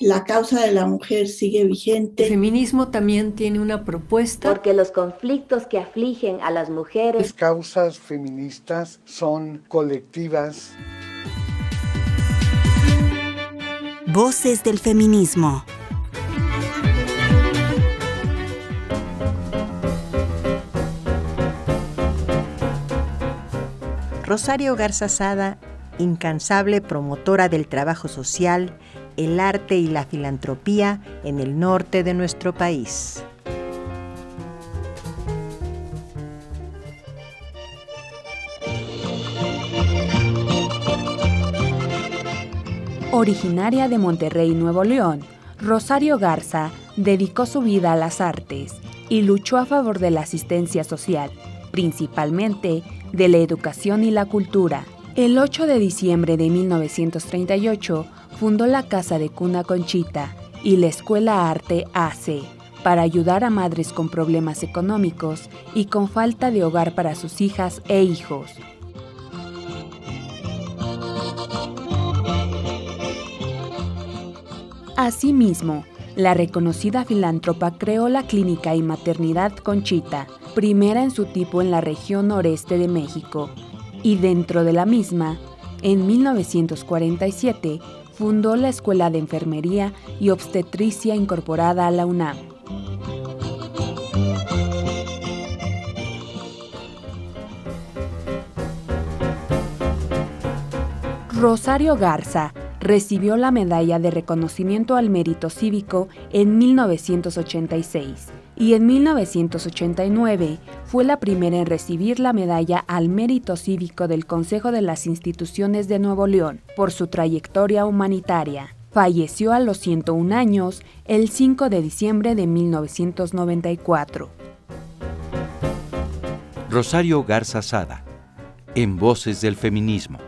la causa de la mujer sigue vigente. El feminismo también tiene una propuesta. Porque los conflictos que afligen a las mujeres. Las causas feministas son colectivas. Voces del feminismo. Rosario Garza Sada, incansable promotora del trabajo social, el arte y la filantropía en el norte de nuestro país. Originaria de Monterrey, Nuevo León, Rosario Garza dedicó su vida a las artes y luchó a favor de la asistencia social, principalmente de la educación y la cultura. El 8 de diciembre de 1938 fundó la Casa de Cuna Conchita y la Escuela Arte AC para ayudar a madres con problemas económicos y con falta de hogar para sus hijas e hijos. Asimismo, la reconocida filántropa creó la Clínica y Maternidad Conchita, primera en su tipo en la región noreste de México, y dentro de la misma, en 1947, fundó la Escuela de Enfermería y Obstetricia incorporada a la UNAM. Rosario Garza recibió la Medalla de Reconocimiento al Mérito Cívico en 1986 y en 1989 fue la primera en recibir la medalla al mérito cívico del Consejo de las Instituciones de Nuevo León por su trayectoria humanitaria. Falleció a los 101 años el 5 de diciembre de 1994. Rosario Garza Sada, en Voces del Feminismo.